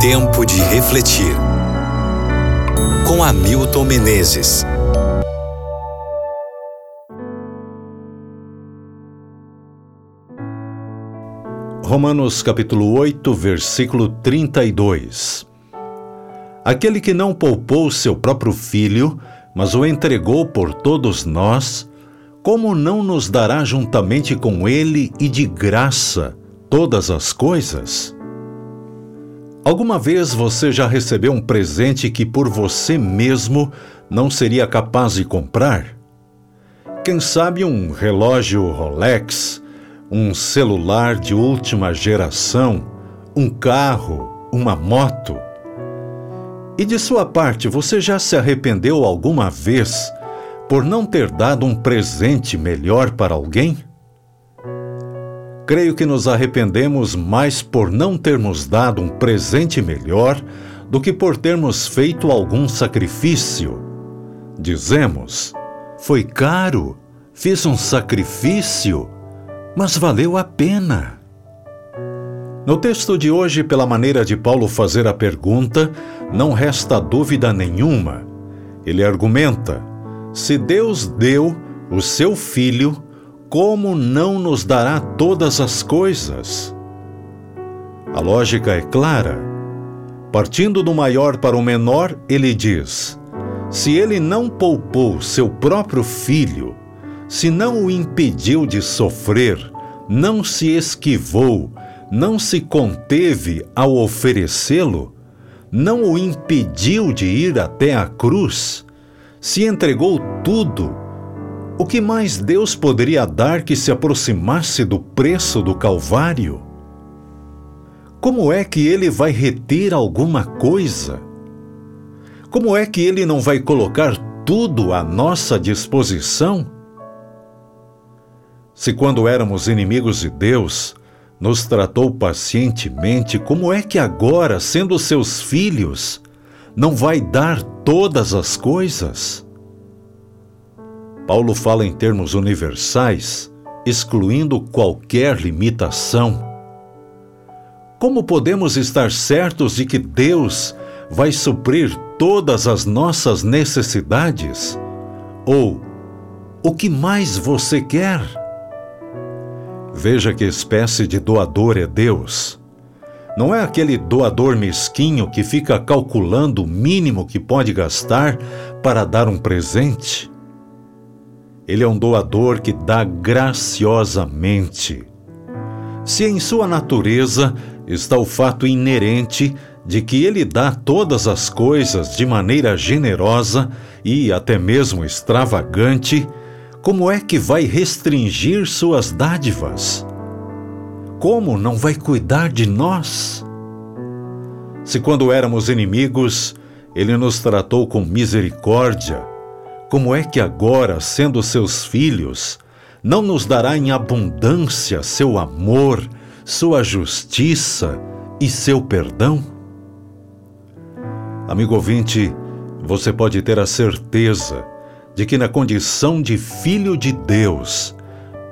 Tempo de refletir. Com Hamilton Menezes. Romanos capítulo 8, versículo 32. Aquele que não poupou seu próprio filho, mas o entregou por todos nós, como não nos dará juntamente com ele e de graça todas as coisas? Alguma vez você já recebeu um presente que por você mesmo não seria capaz de comprar? Quem sabe um relógio Rolex, um celular de última geração, um carro, uma moto? E de sua parte, você já se arrependeu alguma vez por não ter dado um presente melhor para alguém? Creio que nos arrependemos mais por não termos dado um presente melhor do que por termos feito algum sacrifício. Dizemos: foi caro, fiz um sacrifício, mas valeu a pena. No texto de hoje, pela maneira de Paulo fazer a pergunta, não resta dúvida nenhuma. Ele argumenta: se Deus deu o seu Filho, como não nos dará todas as coisas? A lógica é clara. Partindo do maior para o menor, ele diz: se ele não poupou seu próprio filho, se não o impediu de sofrer, não se esquivou, não se conteve ao oferecê-lo, não o impediu de ir até a cruz, se entregou tudo, o que mais Deus poderia dar que se aproximasse do preço do Calvário? Como é que ele vai reter alguma coisa? Como é que ele não vai colocar tudo à nossa disposição? Se quando éramos inimigos de Deus, nos tratou pacientemente, como é que agora, sendo seus filhos, não vai dar todas as coisas? Paulo fala em termos universais, excluindo qualquer limitação. Como podemos estar certos de que Deus vai suprir todas as nossas necessidades? Ou, o que mais você quer? Veja que espécie de doador é Deus. Não é aquele doador mesquinho que fica calculando o mínimo que pode gastar para dar um presente. Ele é um doador que dá graciosamente. Se em sua natureza está o fato inerente de que ele dá todas as coisas de maneira generosa e até mesmo extravagante, como é que vai restringir suas dádivas? Como não vai cuidar de nós? Se quando éramos inimigos, ele nos tratou com misericórdia, como é que agora, sendo seus filhos, não nos dará em abundância seu amor, sua justiça e seu perdão? Amigo ouvinte, você pode ter a certeza de que, na condição de filho de Deus,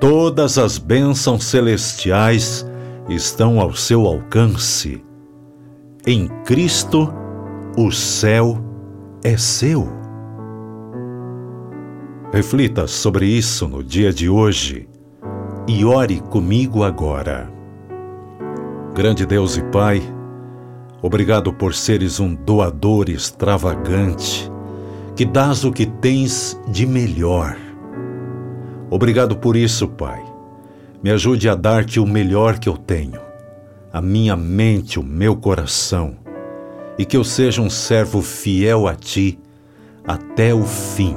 todas as bênçãos celestiais estão ao seu alcance. Em Cristo, o céu é seu. Reflita sobre isso no dia de hoje e ore comigo agora. Grande Deus e Pai, obrigado por seres um doador extravagante que dás o que tens de melhor. Obrigado por isso, Pai. Me ajude a dar-te o melhor que eu tenho, a minha mente, o meu coração, e que eu seja um servo fiel a Ti até o fim.